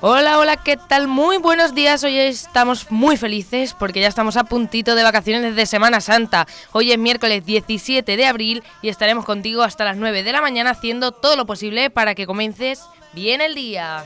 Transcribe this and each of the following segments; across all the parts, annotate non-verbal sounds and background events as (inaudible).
Hola, hola, ¿qué tal? Muy buenos días. Hoy estamos muy felices porque ya estamos a puntito de vacaciones de Semana Santa. Hoy es miércoles 17 de abril y estaremos contigo hasta las 9 de la mañana haciendo todo lo posible para que comiences bien el día.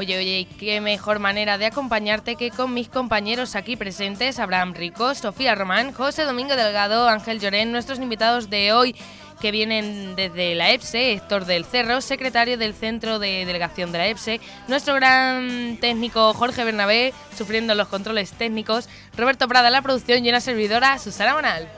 Oye, oye, qué mejor manera de acompañarte que con mis compañeros aquí presentes, Abraham Rico, Sofía Román, José Domingo Delgado, Ángel Llorén, nuestros invitados de hoy que vienen desde la EPSE, Héctor del Cerro, secretario del Centro de Delegación de la EPSE, nuestro gran técnico Jorge Bernabé, sufriendo los controles técnicos, Roberto Prada la producción y una servidora, Susana Monal.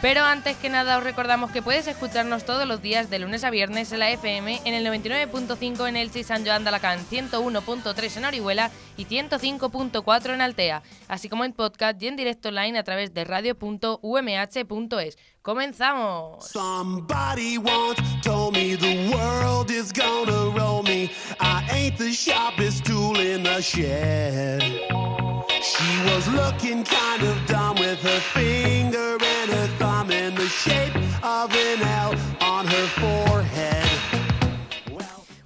Pero antes que nada os recordamos que puedes escucharnos todos los días de lunes a viernes en la FM en el 99.5 en Elche y San Joan de Alacant, 101.3 en Orihuela y 105.4 en Altea, así como en podcast y en directo online a través de radio.umh.es. ¡Comenzamos! She was looking kind of dumb with her finger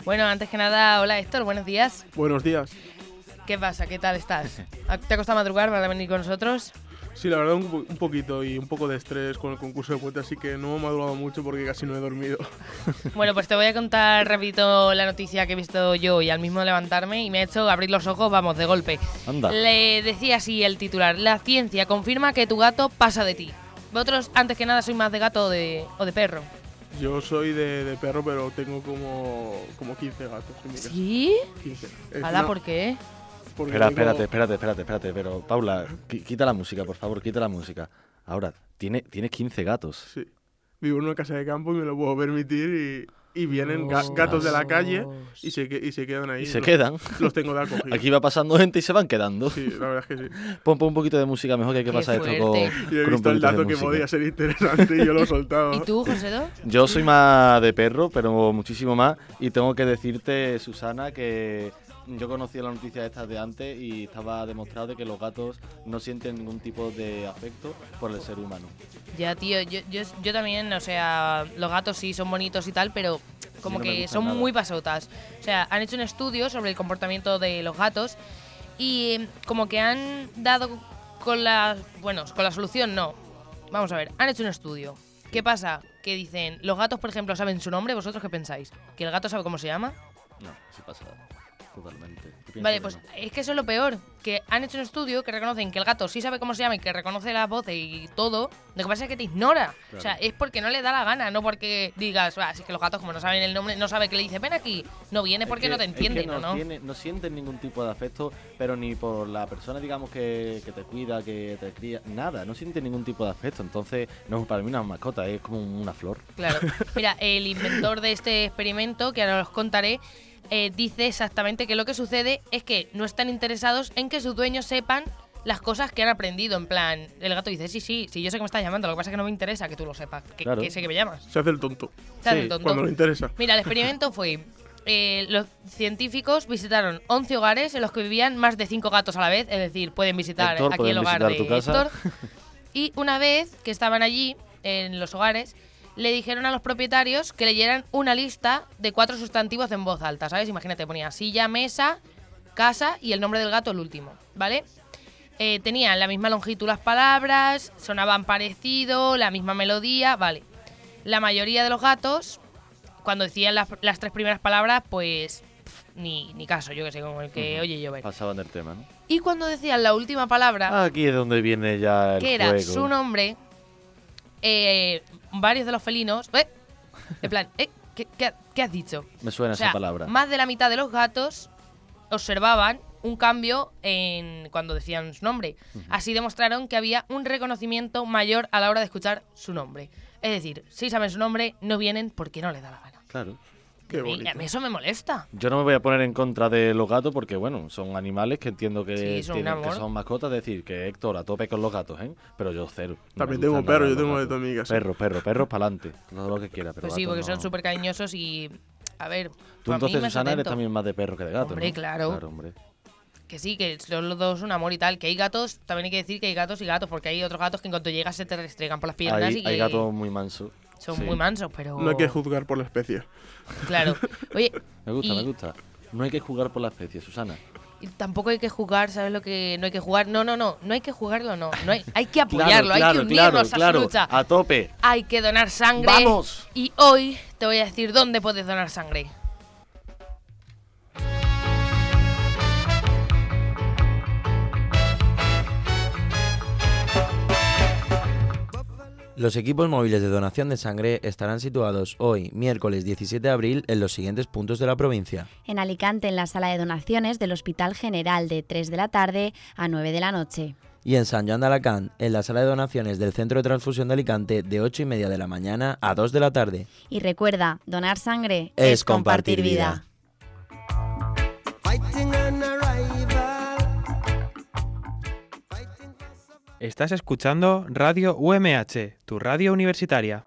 Bueno, antes que nada, hola Héctor, buenos días. Buenos días. ¿Qué pasa? ¿Qué tal estás? ¿Te ha costado madrugar para venir con nosotros? Sí, la verdad un, po- un poquito y un poco de estrés con el concurso de puente, así que no he madurado mucho porque casi no he dormido. (laughs) Bueno, pues te voy a contar rapidito la noticia que he visto yo y al mismo levantarme y me ha hecho abrir los ojos, vamos, de golpe. Anda. Le decía así el titular, la ciencia confirma que tu gato pasa de ti. Vosotros, antes que nada, sois más de gato o de, o de perro. Yo soy de, de perro, pero tengo como, como 15 gatos en mi casa. ¿Sí? 15. Es Hala, una- ¿por qué? porque Espera, tengo- espérate, espérate, espérate, espérate. Pero, Paula, qui- quita la música, por favor, quita la música. Ahora, tiene, tienes 15 gatos. Sí. Vivo en una casa de campo y me lo puedo permitir y, vienen ga- gatos de la calle y se, y se quedan ahí. Y se Los- quedan. Los tengo de (laughs) acogida. Aquí va pasando gente y se van quedando. Sí, la verdad es que sí. (laughs) Pon, pon un poquito de música mejor que hay que Qué pasar esto con, fuerte. Y he con un visto el poquito de dato que podía ser interesante y yo lo he soltado. (laughs) ¿Y tú, Josedo? Yo soy más de perro, pero muchísimo más. Y tengo que decirte, Susana, que yo conocía la noticia esta de antes y estaba demostrado de que los gatos no sienten ningún tipo de afecto por el ser humano. Ya, tío, yo, yo, yo también, o sea, los gatos sí son bonitos y tal, pero como no que son nada. muy pasotas. O sea, han hecho un estudio sobre el comportamiento de los gatos y eh, como que han dado con la, bueno, con la solución no. Vamos a ver, han hecho un estudio. ¿Qué pasa? Que dicen, los gatos, por ejemplo, saben su nombre, ¿vosotros qué pensáis? ¿Que el gato sabe cómo se llama? No, sí pasa totalmente. Vale, pues no. es que eso es lo peor, que han hecho un estudio que reconocen que el gato sí sabe cómo se llama y que reconoce las voces y todo, lo que pasa es que te ignora. O sea, es porque no le da la gana, no porque digas, ah, si es que los gatos como no saben el nombre, no sabe que le dice, ven aquí, no viene Es porque que- no te es que entienden, no, ¿o ¿no? tiene- no sienten ningún tipo de afecto, pero ni por la persona, digamos, que, que te cuida, que te cría, nada, no sienten ningún tipo de afecto. Entonces, no es para mí una mascota, es como una flor. Claro. (laughs) Mira, el inventor de este experimento, que ahora os contaré, eh, dice exactamente que lo que sucede es que no están interesados en que sus dueños sepan las cosas que han aprendido. En plan, el gato dice, sí, sí, sí, yo sé que me estás llamando, lo que pasa es que no me interesa que tú lo sepas, que, Claro. que sé que me llamas. Se hace el tonto Se hace Sí, el tonto. cuando le interesa. Mira, el experimento fue. eh, los científicos visitaron 11 hogares en los que vivían más de 5 gatos a la vez, es decir, pueden visitar Héctor, aquí el pueden hogar de. Héctor. Y una vez que estaban allí, en los hogares, le dijeron a los propietarios que leyeran una lista de cuatro sustantivos en voz alta, ¿sabes? Imagínate, ponía silla, mesa, casa y el nombre del gato el último, ¿vale? Eh, tenían la misma longitud las palabras, sonaban parecido, la misma melodía, vale. La mayoría de los gatos, cuando decían las, las tres primeras palabras, pues ni, ni caso, yo que sé, como el que oye llover. Pasaban del tema, ¿no? Y cuando decían la última palabra, Aquí es donde viene ya el que era juego. su nombre, eh, varios de los felinos, eh, en plan, eh, ¿qué, qué- qué has dicho? Me suena O sea, esa palabra. más de la mitad de los gatos observaban un cambio en cuando decían su nombre. Así demostraron que había un reconocimiento mayor a la hora de escuchar su nombre. Es decir, si saben su nombre, no vienen porque no les da la gana. Claro. Qué Y bonito. a mí eso me molesta. Yo no me voy a poner en contra de los gatos porque, bueno, son animales que entiendo que, Sí, son tienen- que son mascotas. Es decir, que Héctor a tope con los gatos, ¿eh? Pero yo cero. También tengo perros, yo tengo de mi casa. Perros, perros, perros para adelante. Todo lo que quiera. Pero Pues sí, porque son súper cariñosos y... A ver, Tú mí entonces, me Susana, eres también más de perro que de gato, Hombre, ¿no? claro. Claro, hombre. Que sí, que son los dos un amor y tal. Que hay gatos, también hay que decir que hay gatos y gatos, porque hay otros gatos que en cuanto llegas se te restregan por las piernas Hay, y que hay gatos muy mansos. Son sí. muy mansos, pero... No hay que juzgar por la especie. Claro. (laughs) Oye, Me gusta, Y- me gusta. No hay que jugar por la especie, Susana. y tampoco hay que jugar, ¿sabes lo que no hay que jugar? No, no, no, no hay que jugarlo, no. no hay, hay que (laughs) apoyarlo, hay que unirnos a su lucha. A tope. Hay que donar sangre. ¡Vamos! Y hoy te voy a decir dónde puedes donar sangre. Los equipos móviles de donación de sangre estarán situados hoy, miércoles 17 de abril, en los siguientes puntos de la provincia. En Alicante, en la sala de donaciones del Hospital General de 3 de la tarde a 9 de la noche. Y en San Joan de Alacant, en la sala de donaciones del Centro de Transfusión de Alicante, de 8 y media de la mañana a 2 de la tarde. Y recuerda, donar sangre Es compartir vida. Estás escuchando Radio UMH, tu radio universitaria.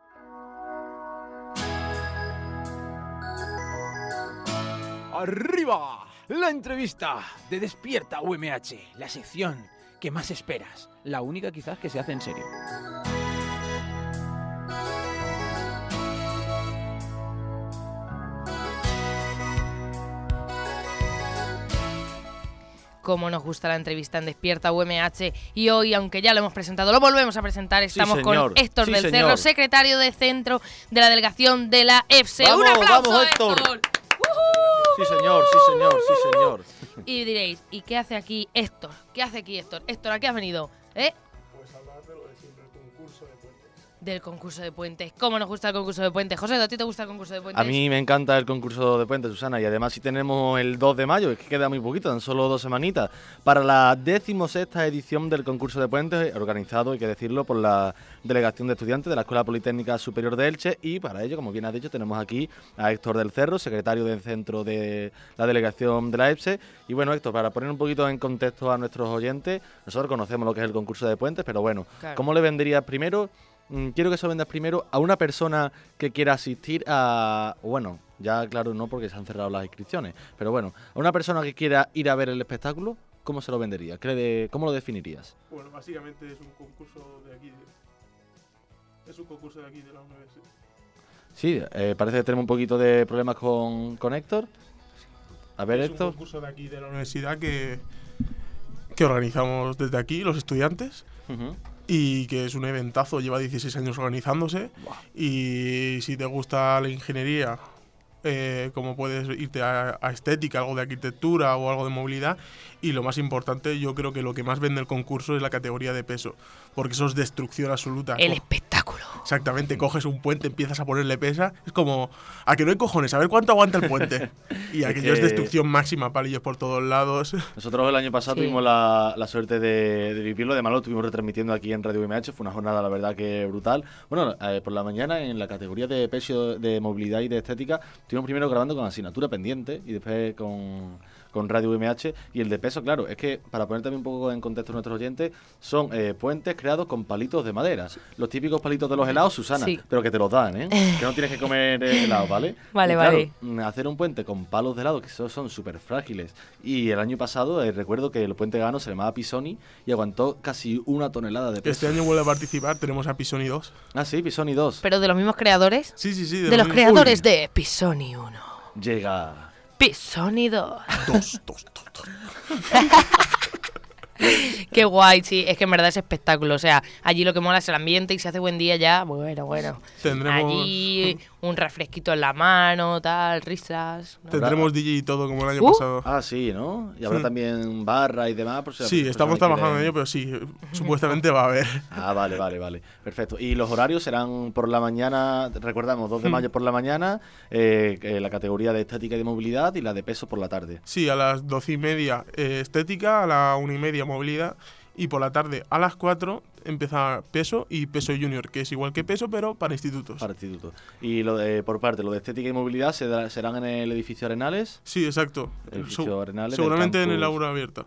Arriba, la entrevista de Despierta UMH, la sección que más esperas, la única quizás que se hace en serio. Como nos gusta la entrevista en Despierta UMH. Y hoy, aunque ya lo hemos presentado, lo volvemos a presentar. Estamos con Héctor Sí, del señor. Cerro, secretario de centro de la delegación de la EFSE. ¡Un Vamos, aplauso, vamos, Héctor! Héctor! Sí, señor, sí, señor, sí, señor. Y diréis, ¿y qué hace aquí Héctor? ¿Qué hace aquí Héctor? Héctor, ¿a qué has venido? ¿Eh? Pues hablar de lo de siempre, el concurso de puentes. Del concurso de puentes. ¿Cómo nos gusta el concurso de puentes? José, ¿a ti te gusta el concurso de puentes? A mí me encanta el concurso de puentes, Susana, y además si tenemos el 2 de mayo, es que queda muy poquito, tan solo dos semanitas, para la decimosexta edición del concurso de puentes, organizado, hay que decirlo, por la Delegación de Estudiantes de la Escuela Politécnica Superior de Elche, y para ello, como bien has dicho, tenemos aquí a Héctor del Cerro, secretario del centro de la Delegación de la EPSE, y bueno, Héctor, para poner un poquito en contexto a nuestros oyentes, nosotros conocemos lo que es el concurso de puentes, pero bueno, Claro. ¿cómo le venderías primero? Mm, Quiero que se lo vendas primero a una persona que quiera asistir a. Bueno, ya claro, no porque se han cerrado las inscripciones. Pero bueno, a una persona que quiera ir a ver el espectáculo, ¿cómo se lo de- ¿Cómo lo definirías? Bueno, básicamente es un concurso de aquí. de- es un concurso de aquí de la universidad. Sí, eh, parece que tenemos un poquito de problemas con, con Héctor. A ver, es un Héctor. concurso de aquí de la universidad que, que organizamos desde aquí, los estudiantes. Ujú. Y que es un eventazo, lleva 16 años organizándose y si te gusta la ingeniería, eh, como puedes irte a, a estética, algo de arquitectura o algo de movilidad y lo más importante, yo creo que lo que más vende el concurso es la categoría de peso, porque eso es destrucción absoluta. El espectáculo. Exactamente, coges un puente, empiezas a ponerle pesa, es como a que no hay cojones, a ver cuánto aguanta el puente. Y (laughs) Es aquello es que- destrucción máxima, palillos por todos lados. (laughs) Nosotros el año pasado Sí. tuvimos la, la suerte de, de vivirlo, además lo estuvimos retransmitiendo aquí en Radio MH, fue una jornada la verdad que brutal. Bueno, eh, por la mañana en la categoría de peso de movilidad y de estética, estuvimos primero grabando con asignatura pendiente y después con, con Radio UMH y el de peso, claro, es que para poner también un poco en contexto a nuestros oyentes, son eh, puentes creados con palitos de madera. Los típicos palitos de los helados, Susana, Sí. pero que te los dan, ¿eh? (laughs) que no tienes que comer eh, helado, ¿vale? (laughs) Vale, Y claro, vale. mm, hacer un puente con palos de helado que so- son súper frágiles. Y el año pasado eh, recuerdo que el puente gano se llamaba Pisoni y aguantó casi una tonelada de peso. Este año vuelve a participar, tenemos a Pisoni 2. Ah, sí, Pisoni 2. Pero de los mismos creadores. Sí, sí, sí. De los mismos- creadores Uy, de Pisoni 1. Llega. Pisoni 2. Dos, dos, dos, dos. (laughs) Qué guay, sí. Es que en verdad es espectáculo. O sea, allí lo que mola es el ambiente y si hace buen día ya, bueno, bueno. Tendremos- Allí un refresquito en la mano, tal, risas. ¿no? Tendremos DJ y todo como el año Uh. pasado. Ah, sí, ¿no? Y habrá Sí. también barra y demás. Por si las Sí, estamos trabajando en ello, pero sí, supuestamente va a haber. (laughs) Ah, vale, vale, vale. Perfecto. Y los horarios serán por la mañana, recordamos, 2 de Hmm. mayo por la mañana, eh, la categoría de estética y de movilidad y la de peso por la tarde. Sí, a las doce y media eh, estética, a la una y media movilidad y por la tarde a las 4 empieza peso y peso junior, que es igual que peso pero para institutos. Para instituto. Y lo de, por parte, lo de estética y movilidad se da- serán en el edificio Arenales. Sí, exacto. El edificio Arenales seguramente en el aula abierta.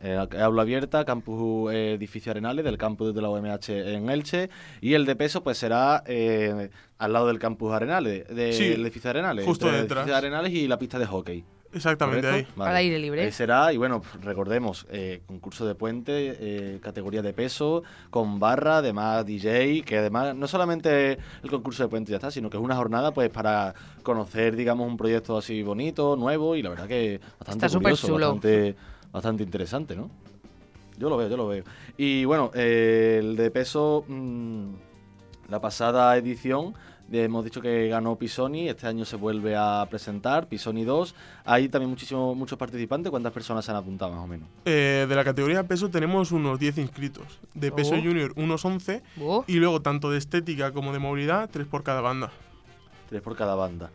Eh, aula abierta, campus eh, edificio Arenales, del campus de la UMH en Elche. Y el de peso, pues será eh, al lado del campus Arenales, del Sí, edificio Arenales. justo entre el detrás. edificio Arenales y la pista de hockey. Exactamente ahí. ¿correcto? Al aire libre. Ahí será, y bueno, pues, recordemos, eh, concurso de puente, eh, categoría de peso, con barra, además DJ, que además no solamente el concurso de puente ya está, sino que es una jornada pues para conocer, digamos, un proyecto así bonito, nuevo, y la verdad que bastante Está súper curioso, chulo. bastante, bastante interesante, ¿no? Yo lo veo, yo lo veo. Y bueno, eh, el de peso, mm, la pasada edición, hemos dicho que ganó Pisoni, este año se vuelve a presentar, Pisoni 2. Hay también muchísimos muchos participantes, ¿cuántas personas se han apuntado más o menos? Eh, de la categoría peso tenemos unos 10 inscritos. De peso Oh. junior unos 11 Oh, y luego tanto de estética como de movilidad, 3 por cada banda. Tres por cada banda.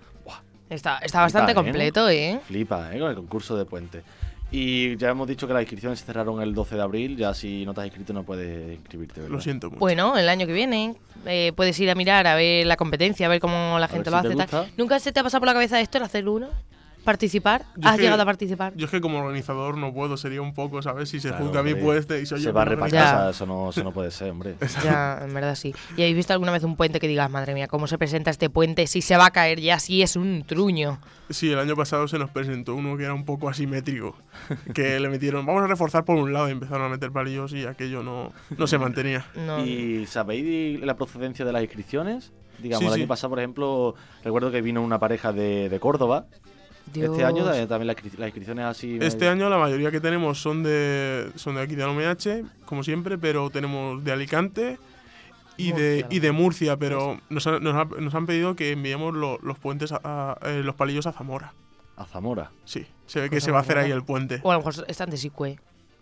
Está, está bastante Flipa, ¿eh? completo, ¿eh? flipa, ¿eh? Con el concurso de puente. Y ya hemos dicho que las inscripciones se cerraron el 12 de abril, ya si no te has inscrito no puedes inscribirte, ¿verdad? Lo siento mucho. Bueno, el año que viene eh, puedes ir a mirar, a ver la competencia, a ver cómo la gente lo si hace. ¿Nunca se te ha pasado por la cabeza esto, el hacer uno? ¿Participar? Yo ¿Has es que- llegado a participar? Yo es que como organizador no puedo, sería un poco, ¿sabes? Si se Claro, juzga a mi hombre. puesto y soy Se yo a repartir, organiza. Ya. eso no, (laughs) eso no puede ser, hombre. Ya, en verdad sí. ¿Y habéis visto alguna vez un puente que digas, madre mía, cómo se presenta este puente? Si se va a caer ya, si es un truño. Sí, el año pasado se nos presentó uno que era un poco asimétrico. que le metieron, vamos a reforzar por un lado y empezaron a meter palillos y aquello no, no se mantenía. (laughs) No. ¿Y sabéis la procedencia de las inscripciones? Digamos, Sí, el sí. año pasado, por ejemplo, recuerdo que vino una pareja de, de Córdoba. Este año también las, inscri- las inscripciones así. Este año la mayoría que tenemos son de, son de aquí de la como siempre, pero tenemos de Alicante y, de, Murcia. y de Murcia, pero nos, han- nos, ha- nos han pedido que enviemos lo- los puentes, a, a- eh, los palillos a Zamora. A Zamora. Sí, se ve que Pues se va a hacer ahí el puente. O a lo mejor están de Sicue,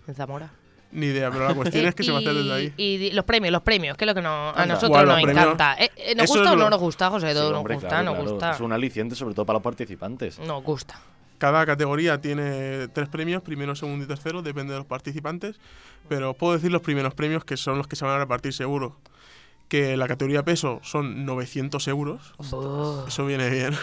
en Zamora. Ni idea, pero la cuestión Eh, es que se va a hacer desde ahí. Y los premios, los premios, que es lo que no- a Anda. nosotros nos premios. encanta. Eh, eh, ¿Nos Eso gusta es o no lo- nos gusta, José? Sí, Todo nos hombre, gusta, claro, nos claro. gusta. Es un aliciente, sobre todo para los participantes. Nos gusta. Cada categoría tiene tres premios, primero, segundo y tercero, depende de los participantes. Pero puedo decir los primeros premios que son los que se van a repartir seguro. Que la categoría peso son 900 euros. Oh. Eso viene bien.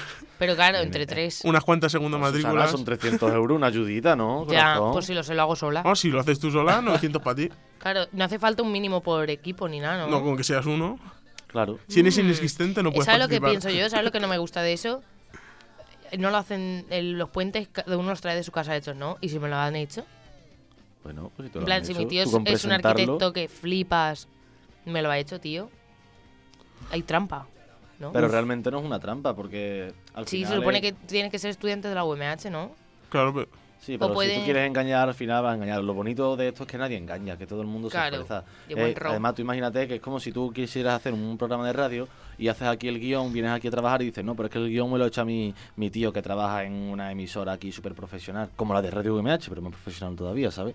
Pero claro, entre tres. Unas cuantas segundas Pues, Susana, matrículas. son 300 euros, una ayudita, ¿no? Ya, Corazón. pues si lo se lo hago sola. Ah, si lo haces tú sola, (laughs) 900 para ti. Claro, no hace falta un mínimo por equipo ni nada, ¿no? No, con que seas uno. Claro. Si eres Mm. inexistente, no puedes ¿Sabes lo que pienso yo? ¿Sabes lo que no me gusta de eso? (laughs) No lo hacen, el- los puentes, cada uno los trae de su casa hechos, ¿no? Y si me lo han hecho. Bueno, pues si te En lo plan, han si hecho, mi tío es, es un arquitecto que flipas, me lo ha hecho, tío. Hay trampa, ¿no? Pero realmente no es una trampa, porque al Sí, final se supone es- que tienes que ser estudiante de la UMH, ¿no? Claro, pero Sí, pero si tú quieres engañar, al final vas a engañar. Lo bonito de esto es que nadie engaña, que todo el mundo Claro, se esfuerza. Eh, además, tú imagínate que es como si tú quisieras hacer un programa de radio y haces aquí el guion, vienes aquí a trabajar y dices, no, pero es que el guion me lo echa mi, mi tío que trabaja en una emisora aquí súper profesional, como la de Radio UMH, pero más profesional todavía, ¿sabes?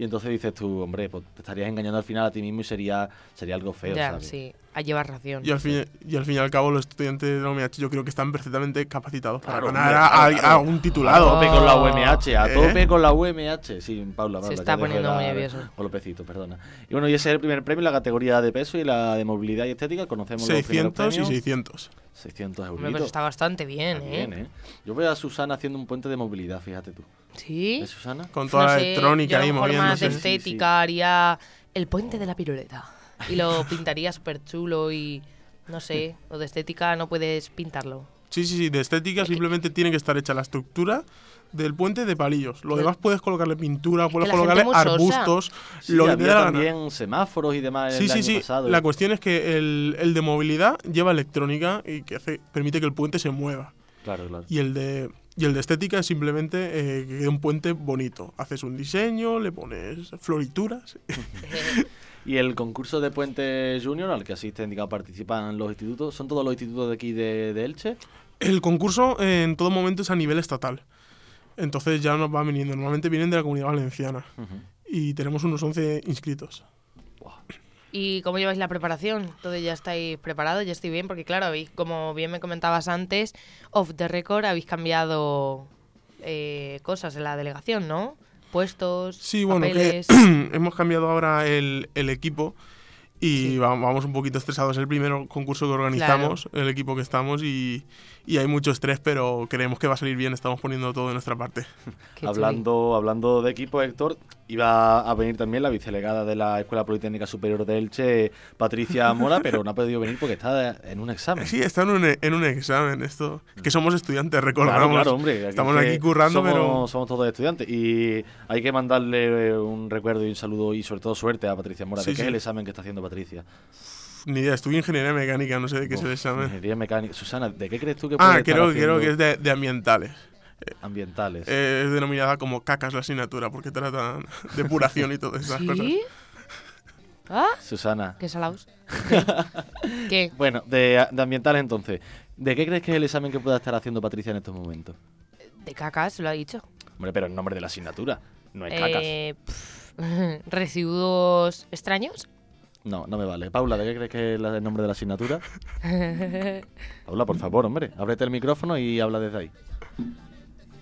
Y entonces dices tú, hombre, pues te estarías engañando al final a ti mismo y sería, sería algo feo, ya, ¿sabes? sí. A llevar ración. y al, fin, y al fin y al cabo, los estudiantes de la UMH yo creo que están perfectamente capacitados para ganar a, a- claro, a un A titulado. tope con la UMH, a ¿Eh? tope con la UMH. Sí, Paula, Paula. Se está poniendo muy nervioso. Golpecito, perdona. Y bueno, y ese es el primer premio, la categoría de peso y la de movilidad y estética. Conocemos los primeros 600 y premios. 600. 600 euros. Hombre, pues está bastante bien, Está ¿eh? bien, ¿eh? Yo veo a Susana haciendo un puente de movilidad, fíjate tú. Sí. ¿Es Susana? Con toda No la sé, electrónica ahí mejor más de moviéndose. Sí, sí. estética haría el puente de la piruleta. Y lo (laughs) pintaría súper chulo y no sé, lo de estética no puedes pintarlo. Sí, sí, sí. De estética simplemente tiene que estar hecha la estructura del puente de palillos. Lo demás puedes colocarle pintura, puedes colocarle arbustos, Sí, lo que te había dé la gana. también semáforos y demás Sí, el sí, año sí. pasado. La cuestión es que el, el de movilidad lleva electrónica y que hace, permite que el puente se mueva. Claro, claro. Y el de, y el de estética es simplemente eh, que quede un puente bonito. Haces un diseño, le pones florituras. (laughs) Y el concurso de Puente Junior al que asisten, digamos, participan los institutos, ¿son todos los institutos de aquí de, de Elche? El concurso eh, en todo momento es a nivel estatal. Entonces ya nos van viniendo. Normalmente vienen de la comunidad valenciana. Ujú. Y tenemos unos 11 inscritos. ¿Y cómo lleváis la preparación? ¿Todo ya estáis preparados? ¿Ya estoy bien? Porque claro, habéis, como bien me comentabas antes, off the record habéis cambiado eh, cosas en la delegación, ¿no? Puestos, Sí, bueno, papeles... que (clears throat) hemos cambiado ahora el, el equipo y Sí. va- vamos un poquito estresados. Es el primer concurso que organizamos, el equipo que estamos, y, y hay mucho estrés, pero creemos que va a salir bien. Estamos poniendo todo de nuestra parte. (laughs) Hablando, hablando de equipo, Héctor, iba a venir también la vicelegada de la Escuela Politécnica Superior de Elche, Patricia Mora, pero no ha podido venir porque está en un examen. Sí, está en un, en un examen esto. Que somos estudiantes, recordamos. Claro, claro, hombre. Estamos es que aquí currando, somos, pero... Somos todos estudiantes y hay que mandarle un recuerdo y un saludo y sobre todo suerte a Patricia Mora. Sí, ¿De qué sí. es el examen que está haciendo Patricia? Ni idea, estudio ingeniería mecánica, no sé de qué es el examen. Ingeniería mecánica. Susana, ¿de qué crees tú que puede Ah, estar creo, haciendo creo que es de, de ambientales. ambientales? Eh, es denominada como cacas la asignatura, porque tratan (laughs) depuración y todas esas cosas. ¿Sí? ¿Ah? Susana. ¿Qué salaos? (laughs) ¿Qué? Bueno, de, de ambientales entonces. ¿De qué crees que es el examen que pueda estar haciendo Patricia en estos momentos? De cacas, lo ha dicho. Hombre, pero el nombre de la asignatura. No es cacas. Eh, (laughs) ¿Residuos extraños? No, no me vale. Paula, ¿de qué crees que es el nombre de la asignatura? (laughs) Paula, por favor, hombre, ábrete el micrófono y habla desde ahí.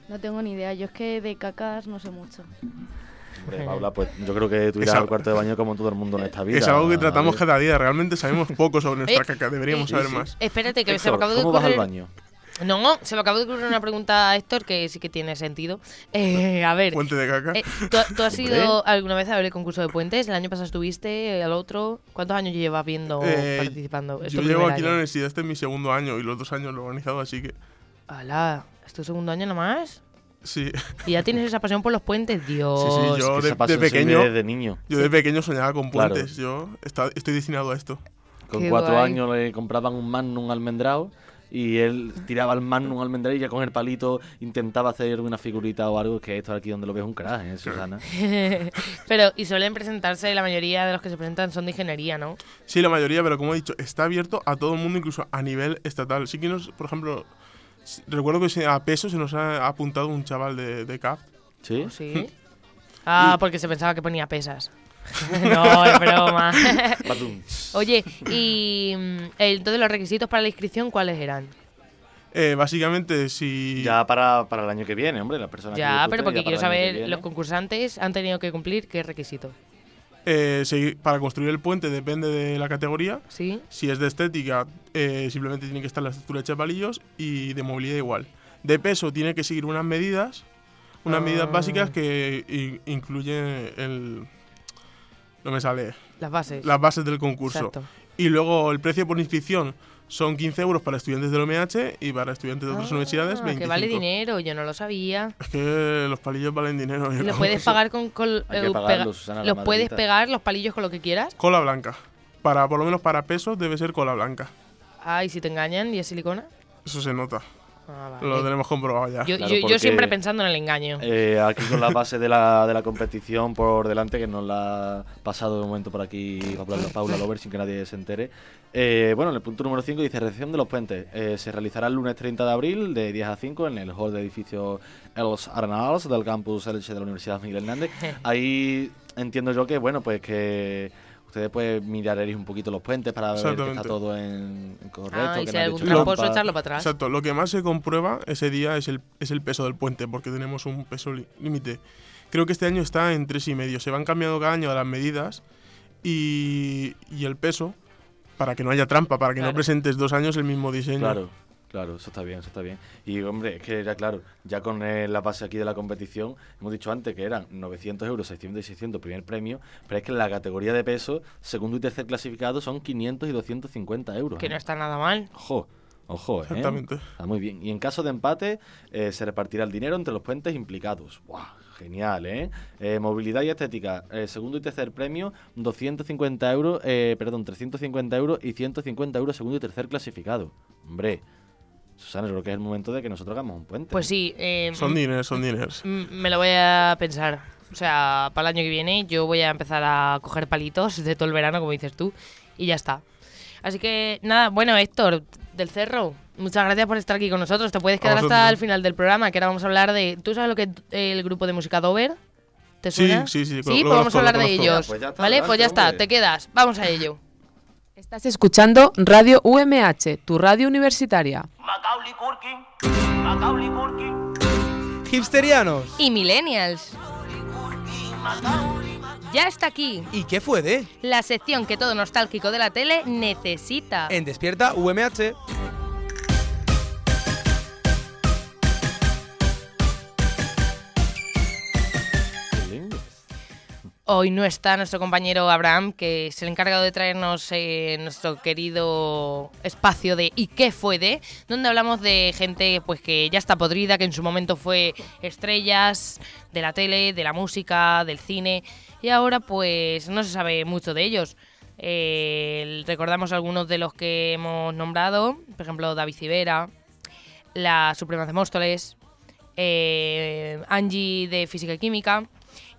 No tengo ni idea, yo es que de cacas no sé mucho. Hombre, Paula, pues yo creo que tú irás al cuarto de baño como todo el mundo en esta vida. Es algo que tratamos cada día. Realmente sabemos poco sobre nuestra Eh, caca. Deberíamos sí, saber sí. más. Espérate, que se me acaba de ¿Cómo vas al baño? No, se me acaba de ocurrir una pregunta a Héctor que sí que tiene sentido. Eh, a ver, Fuente de caca. eh, ¿tú, tú has ido alguna vez a ver el concurso de puentes? ¿El año pasado estuviste? ¿El otro? ¿Cuántos años llevas viendo, Eh, participando? ¿Es Yo llevo aquí en la universidad, este es mi segundo año y los dos años lo he organizado, así que Alá, ¿es tu segundo año nomás? sí. ¿Y ya tienes esa pasión por los puentes? Dios. Sí, sí, yo Que de, de pequeño, Desde niño. yo de pequeño soñaba con Claro. puentes. Yo está- estoy destinado a esto. Con Qué cuatro guay. años le compraban un magnum almendrado y él tiraba el magnum almendrado y ya con el palito intentaba hacer una figurita o algo que esto aquí donde lo ves un crack, ¿eh, Susana? (laughs) Pero, y suelen presentarse, la mayoría de los que se presentan son de ingeniería, ¿no? Sí, la mayoría, pero como he dicho, está abierto a todo el mundo, incluso a nivel estatal. Sí que nos, por ejemplo, recuerdo que a peso se nos ha apuntado un chaval de, de CAP. ¿Sí? ¿Oh, sí? Ah, porque se pensaba que ponía pesas. (laughs) no, es broma. Oye, y mm, entonces los requisitos para la inscripción, ¿cuáles eran? Eh, básicamente, si... Ya para, para el año que viene, hombre, las personas que Ya, pero porque ya quiero saber, los concursantes han tenido que cumplir qué requisitos. eh, para construir el puente depende de la categoría. ¿Sí? Si es de estética, eh, simplemente tiene que estar la estructura hecha de palillos y de movilidad igual. De peso tiene que seguir unas medidas, unas Ah. medidas básicas que incluyen el... No me sale. Las bases. Las bases del concurso. Exacto. Y luego el precio por inscripción son 15 euros para estudiantes del OMH y para estudiantes de otras Ah, universidades 25. que vale dinero, yo no lo sabía. Es que los palillos valen dinero. yo ¿Y los puedes pagar con... con- Hay que eh, pagarlos, pega- Susana, la ¿Los puedes pegar los palillos con lo que quieras? Cola blanca. Para, por lo menos para peso, debe ser cola blanca. Ah, y si te engañan y es silicona. Eso se nota. Ah, vale. Lo tenemos comprobado ya. Yo, Claro, yo- yo porque- siempre pensando en el engaño. Eh, aquí con la (laughs) base de la, de la competición por delante, que nos la ha pasado de momento por aquí Paula, Paula Lover sin que nadie se entere. Eh, bueno, en el punto número 5 dice recepción de los puentes. Eh, se realizará el lunes 30 de abril de 10 a 5 en el hall de edificio Els Arenals del campus Elche de la Universidad Miguel Hernández. (laughs) Ahí entiendo yo que, bueno, pues que ustedes pues miraréis un poquito los puentes para ver que está todo en, en correcto. Ah, y que si no hay algún trampa. echarlo para atrás. Exacto. Lo que más se comprueba ese día es el, es el peso del puente, porque tenemos un peso límite. Creo que este año está en tres y medio. Se van cambiando cada año las medidas y, y el peso para que no haya trampa, para que Claro. no presentes dos años el mismo diseño. Claro, claro, eso está bien, eso está bien. Y hombre, es que ya claro, ya con eh, la base aquí de la competición, hemos dicho antes que eran 900 euros, 600 y 600 primer premio, pero es que en la categoría de peso, segundo y tercer clasificado son 500 y 250 euros. Que ¿eh? no está nada mal. Ojo, ojo, ¿eh? Exactamente. Está muy bien. Y en caso de empate, eh, se repartirá el dinero entre los puentes implicados. ¡Guau! Genial, ¿eh? Eh, Movilidad y estética, eh, segundo y tercer premio, 250 euros, eh, perdón, 350 euros y 150 euros segundo y tercer clasificado. Hombre, Susana, yo creo que es el momento de que nosotros hagamos un puente. Pues sí, eh, Son diners, son diners. me lo voy a pensar. O sea, para el año que viene yo voy a empezar a coger palitos de todo el verano, como dices tú, y ya está. Así que nada, bueno, Héctor, del Cerro, muchas gracias por estar aquí con nosotros. Te puedes quedar hasta el final del programa, que ahora vamos a hablar de... ¿Tú sabes lo que es el grupo de música Dover? ¿Te Sí, suena? sí, sí, Sí, lo pues vamos a hablar de ellos. Pues ya está, ¿Vale? Pues ya está, hombre. te quedas. Vamos a ello. Estás escuchando Radio UMH, tu radio universitaria. Hipsterianos. Y Millennials. Ya está aquí, ¿Y qué fue de? la sección que todo nostálgico de la tele necesita. En Despierta UMH. Hoy no está nuestro compañero Abraham, que es el encargado de traernos eh, nuestro querido espacio de ¿Y qué fue de? Donde hablamos de gente pues que ya está podrida, que en su momento fue estrellas de la tele, de la música, del cine, y ahora pues no se sabe mucho de ellos. Eh, recordamos algunos de los que hemos nombrado, por ejemplo David Civera, la Suprema de Móstoles, eh, Angie de Física y Química.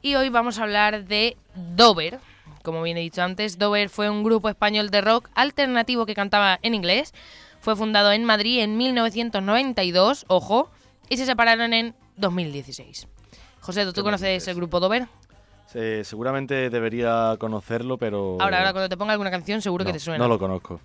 Y hoy vamos a hablar de Dover. Como bien he dicho antes, Dover fue un grupo español de rock alternativo que cantaba en inglés. Fue fundado en Madrid en 1992, ojo, y se separaron en 2016. José, ¿tú, conoces el grupo Dover? Se- seguramente debería conocerlo, pero. Ahora, ahora cuando te ponga alguna canción seguro que te suena. No lo conozco.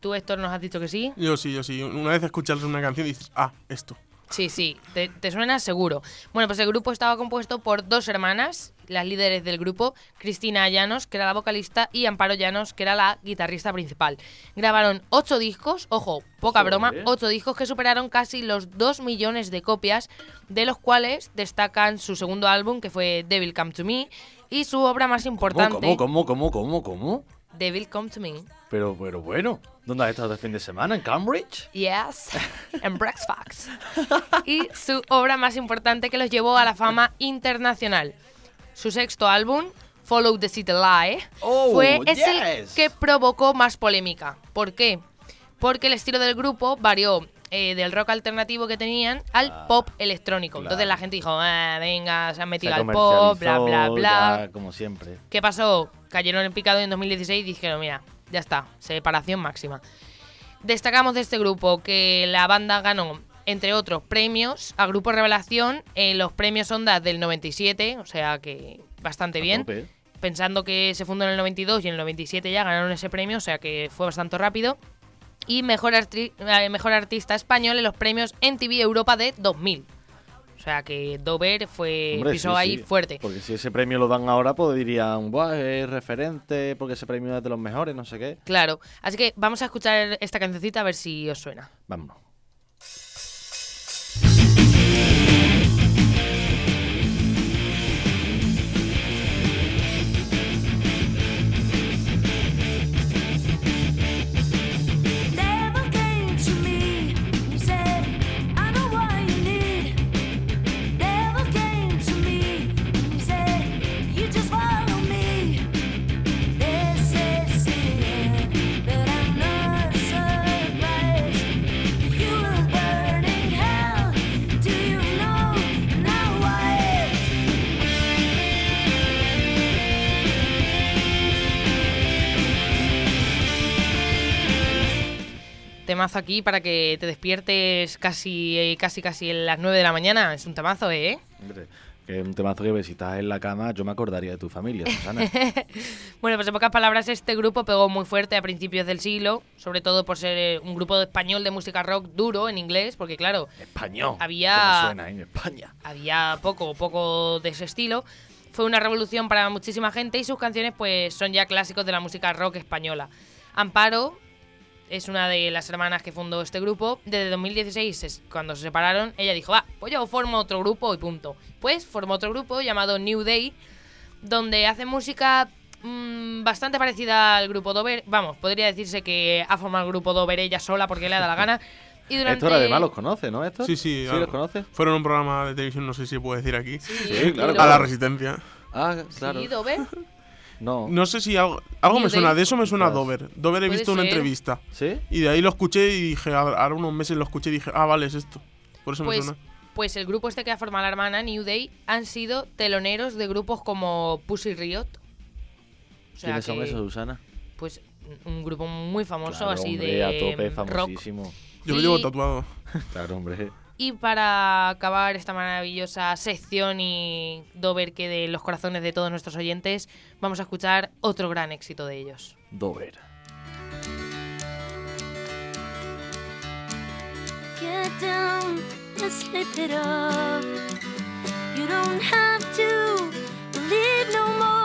Tú, Héctor, nos has dicho que sí. Yo sí, yo sí. Una vez escuchas una canción y dices, ah, esto. Sí, sí, te, te suena seguro. Bueno, pues el grupo estaba compuesto por dos hermanas, las líderes del grupo, Cristina Llanos, que era la vocalista, y Amparo Llanos, que era la guitarrista principal. Grabaron ocho discos, ojo, poca Joder. broma, ocho discos que superaron casi los dos millones de copias, de los cuales destacan su segundo álbum, que fue Devil Come to Me, y su obra más importante, ¿Cómo, cómo, cómo, cómo, cómo? Devil Come to Me. Pero, pero bueno, ¿dónde has estado el fin de semana? ¿En Cambridge? Yes, (laughs) en Fox. Y su obra más importante que los llevó a la fama internacional. Su sexto álbum, Follow the City Lie, Oh, fue es yes. el que provocó más polémica. ¿Por qué? Porque el estilo del grupo varió eh, del rock alternativo que tenían al pop electrónico. Entonces la gente dijo, ah, venga, se han Se metido al pop, bla, bla, bla. ya, como siempre. ¿Qué pasó? Cayeron en picado en 2016 y dijeron, mira, ya está, separación máxima. Destacamos de este grupo que la banda ganó, entre otros, premios a Grupo Revelación en los premios Ondas del 97, o sea que bastante bien. tope. Pensando que se fundó en el 92 y en el 97 ya ganaron ese premio, o sea que fue bastante rápido. Y mejor, eh, mejor artista español en los premios MTV Europa de 2000. O sea que Dover fue Hombre, pisó sí, ahí sí. fuerte. Porque si ese premio lo dan ahora, pues dirían, Buah, es referente, porque ese premio es de los mejores, no sé qué. Claro, así que vamos a escuchar esta cancioncita a ver si os suena. Vámonos. Temazo aquí para que te despiertes casi, eh, casi, casi en las 9 de la mañana. Es un temazo, ¿eh? Hombre, que es un temazo que si estás en la cama, yo me acordaría de tu familia, Susana. (laughs) Bueno, pues en pocas palabras, este grupo pegó muy fuerte a principios del siglo, sobre todo por ser eh, un grupo español de música rock duro en inglés, porque claro, Español. Había- ¿Cómo suena en España? había poco, poco de ese estilo. Fue una revolución para muchísima gente y sus canciones pues son ya clásicos de la música rock española. Amparo es una de las hermanas que fundó este grupo. Desde 2016, es- cuando se separaron, ella dijo, va, pues yo formo otro grupo y punto. Pues formó otro grupo llamado New Day, donde hace música mm, bastante parecida al grupo Dover. Vamos, podría decirse que ha formado el grupo Dover ella sola porque le da la gana. Y durante... Esto además los conoce, ¿no? Esto? Sí, sí. ¿Sí los conoces? Fueron un programa de televisión, no sé si se puede decir aquí. Sí, claro. A la Resistencia. Ah, claro. Sí, Dover. (laughs) No. No sé si algo, algo me suena, de eso me suena Ostras. Dover. Dover he visto una ser. entrevista. ¿Sí? Y de ahí lo escuché y dije, a- ahora unos meses lo escuché y dije, ah, vale, es esto. Por eso Pues me suena. pues el grupo este que ha formado la hermana, New Day, han sido teloneros de grupos como Pussy Riot. O sea ¿Quiénes son esos, Susana? Pues un grupo muy famoso, Claro, así hombre, de a tope, mm, rock. famosísimo. Yo lo llevo tatuado. (laughs) Claro, hombre. Y para acabar esta maravillosa sección y dover que de los corazones de todos nuestros oyentes, vamos a escuchar otro gran éxito de ellos. Dover. Get down it up. You don't have to believe no more.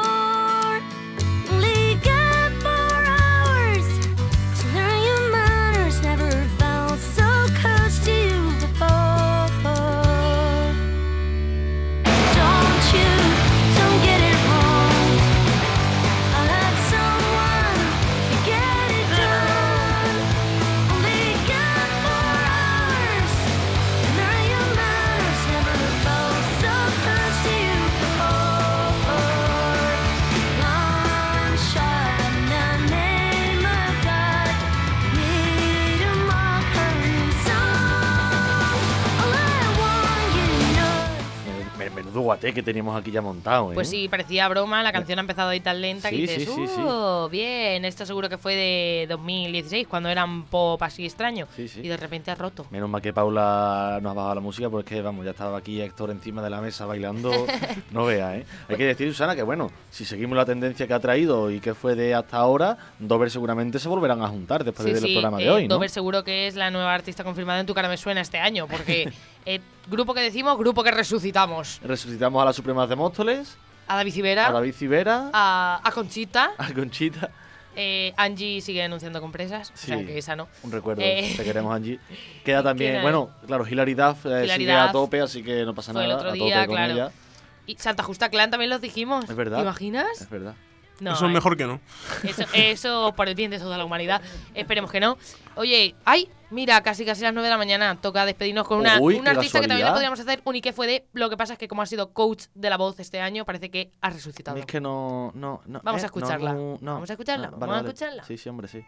Que teníamos aquí ya montado, ¿eh? Pues sí, parecía broma, la canción ha empezado ahí tan lenta que Sí, dices, sí, sí, sí. "Uh, bien, esto seguro que fue de 2016, cuando era un pop así extraño. Y de repente ha roto. Menos mal que Paula nos ha bajado la música porque, vamos, ya estaba aquí Héctor encima de la mesa bailando. (laughs) no vea, ¿eh? Hay que decir, Susana, que bueno, si seguimos la tendencia que ha traído y que fue de hasta ahora, Dover seguramente se volverán a juntar después del programa de eh, hoy, ¿no? Dover seguro que es la nueva artista confirmada en Tu cara me suena este año, porque (laughs) eh, grupo que decimos, grupo que resucitamos. Resucitamos a las Supremas de Móstoles, A David Civera, a David Civera, a, a Conchita, (laughs) a Conchita. eh, Angie sigue anunciando compresas, Sí, o sea que esa no. Un recuerdo, Eh, te queremos, Angie. (laughs) Queda también, queda- bueno, claro, Hilary Duff eh, Hilary sigue a tope, así que no pasa fue el nada. otro a día, tope con ella. Y Santa Justa Clan también los dijimos. Es verdad. ¿Te imaginas? Es verdad. No, Eso es eh, mejor que no. Eso, eso por el bien de toda la humanidad. Esperemos que no. Oye, ay, mira, casi casi las 9 de la mañana. Toca despedirnos con una, Uy, un qué artista que también le podríamos hacer un y que fue de. Lo que pasa es que como ha sido coach de la voz este año, parece que ha resucitado. es que no. no, no Vamos eh, a escucharla. no, no. Vamos a escucharla, Ah, vamos a escucharla. Sí, sí, hombre, sí.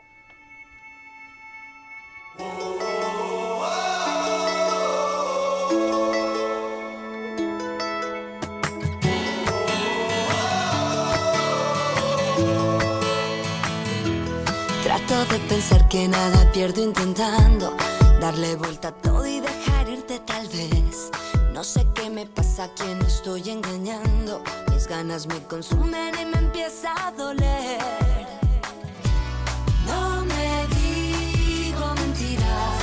De pensar que nada pierdo intentando darle vuelta a todo y dejar irte tal vez. No sé qué me pasa, quién estoy engañando. Mis ganas me consumen y me empieza a doler. No me digo mentiras.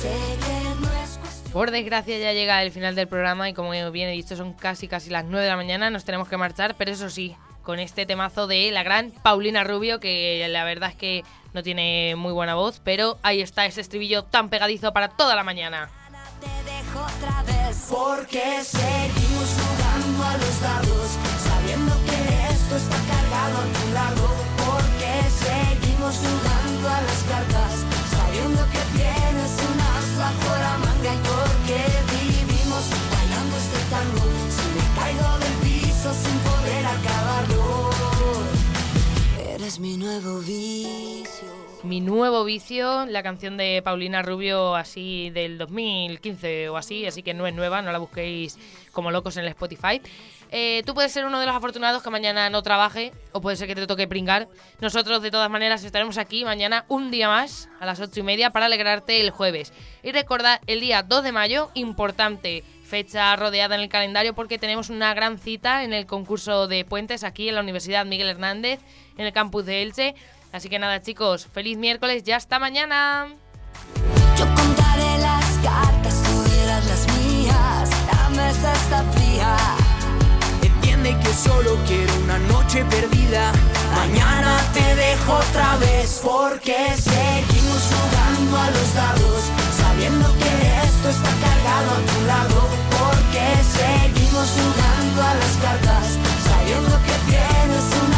Sé que no es cuestión. Por desgracia ya llega el final del programa y como bien he dicho son casi casi las 9 de la mañana, nos tenemos que marchar, pero eso sí, con este temazo de la gran Paulina Rubio, que la verdad es que no tiene muy buena voz, pero ahí está ese estribillo tan pegadizo para toda la mañana. te dejo otra vez. Porque seguimos jugando a los dados Sabiendo que esto está cargado a tu lado. Porque seguimos jugando a las cartas Sabiendo que tienes un as bajo la manga Y porque vivimos bailando este tango Eres mi nuevo vicio Mi nuevo vicio, la canción de Paulina Rubio así del 2015 o así, así que no es nueva, no la busquéis como locos en el Spotify. Eh, tú puedes ser uno de los afortunados que mañana no trabaje o puede ser que te toque pringar. Nosotros de todas maneras estaremos aquí mañana un día más a las ocho y media para alegrarte el jueves. Y recordad, el día 2 de mayo, importante fecha rodeada en el calendario porque tenemos una gran cita en el concurso de puentes aquí en la Universidad Miguel Hernández, en el campus de Elche. Así que nada chicos, feliz miércoles y hasta mañana. Yo contaré las cartas, tú dirás las mías. La mesa está fría. Entiende que solo quiero una noche perdida. Mañana te dejo otra vez porque seguimos jugando a los dados, sabiendo que esto está cargado a tu lado. Porque seguimos jugando a las cartas, sabiendo que tienes un